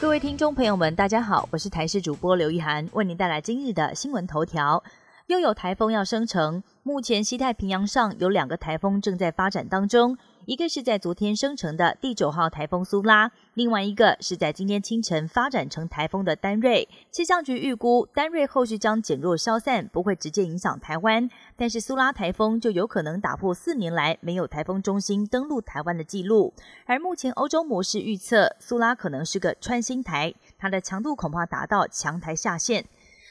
各位听众朋友们，大家好，我是台视主播刘一涵，为您带来今日的新闻头条。又有台风要生成，目前西太平洋上有两个台风正在发展当中。一个是在昨天生成的第九号台风苏拉，另外一个是在今天清晨发展成台风的丹瑞。气象局预估丹瑞后续将减弱消散，不会直接影响台湾，但是苏拉台风就有可能打破四年来没有台风中心登陆台湾的记录。而目前欧洲模式预测苏拉可能是个穿心台，它的强度恐怕达到强台下限。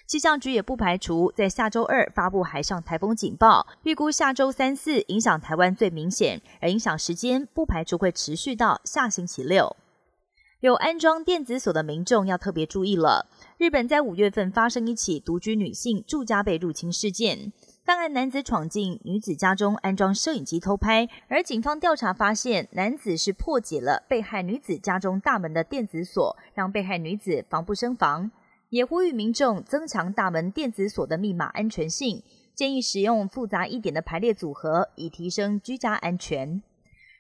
气象局也不排除在下周二发布海上台风警报，预估下周三四影响台湾最明显，而影响时间不排除会持续到下星期六。有安装电子锁的民众要特别注意了。日本在五月份发生一起独居女性住家被入侵事件，犯案男子闯进女子家中安装摄影机偷拍，而警方调查发现，男子是破解了被害女子家中大门的电子锁，让被害女子防不胜防。也呼吁民众增强大门电子锁的密码安全性，建议使用复杂一点的排列组合，以提升居家安全。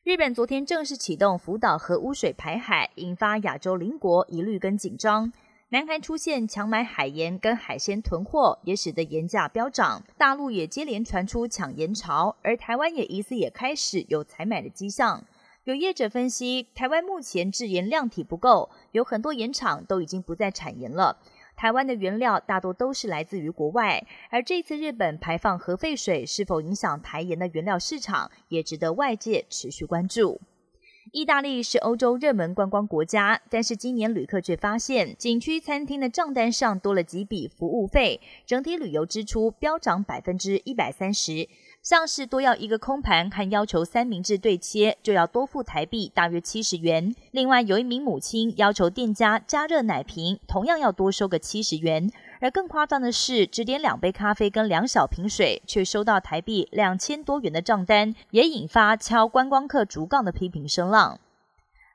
日本昨天正式启动福岛核污水排海，引发亚洲邻国疑虑跟紧张。南韩出现强买海盐跟海鲜囤货，也使得盐价飙涨。大陆也接连传出抢盐潮，而台湾也疑似也开始有采买的迹象。有业者分析，台湾目前制盐量体不够，有很多盐厂都已经不再产盐了。台湾的原料大多都是来自于国外，而这次日本排放核废水是否影响台盐的原料市场，也值得外界持续关注。意大利是欧洲热门观光国家，但是今年旅客却发现景区餐厅的账单上多了几笔服务费，整体旅游支出飙涨百分之一百三十。像是多要一个空盘和要求三明治对切，就要多付台币大约七十元。另外，有一名母亲要求店家加热奶瓶，同样要多收个七十元。而更夸张的是，只点两杯咖啡跟两小瓶水，却收到台币两千多元的账单，也引发敲观光客竹杠的批评声浪。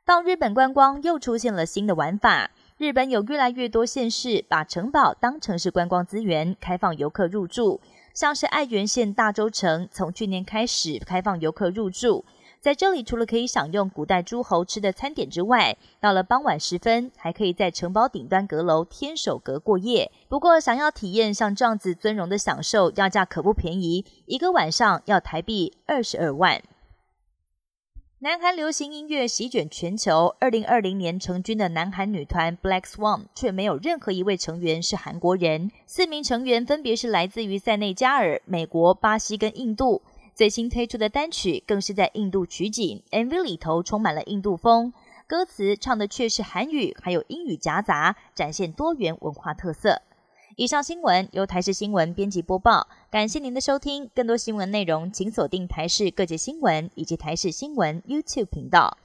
到日本观光又出现了新的玩法，日本有越来越多县市把城堡当成是观光资源，开放游客入住。像是爱媛县大洲城，从去年开始开放游客入住，在这里除了可以享用古代诸侯吃的餐点之外，到了傍晚时分，还可以在城堡顶端阁楼天守阁过夜。不过，想要体验像这样子尊荣的享受，要价可不便宜，一个晚上要台币二十二万。南韩流行音乐席卷全球。二零二零年成军的南韩女团 Black Swan 却没有任何一位成员是韩国人。四名成员分别是来自于塞内加尔、美国、巴西跟印度。最新推出的单曲更是在印度取景，MV 里头充满了印度风，歌词唱的却是韩语，还有英语夹杂，展现多元文化特色。以上新闻由台视新闻编辑播报，感谢您的收听。更多新闻内容，请锁定台视各界新闻以及台视新闻 YouTube 频道。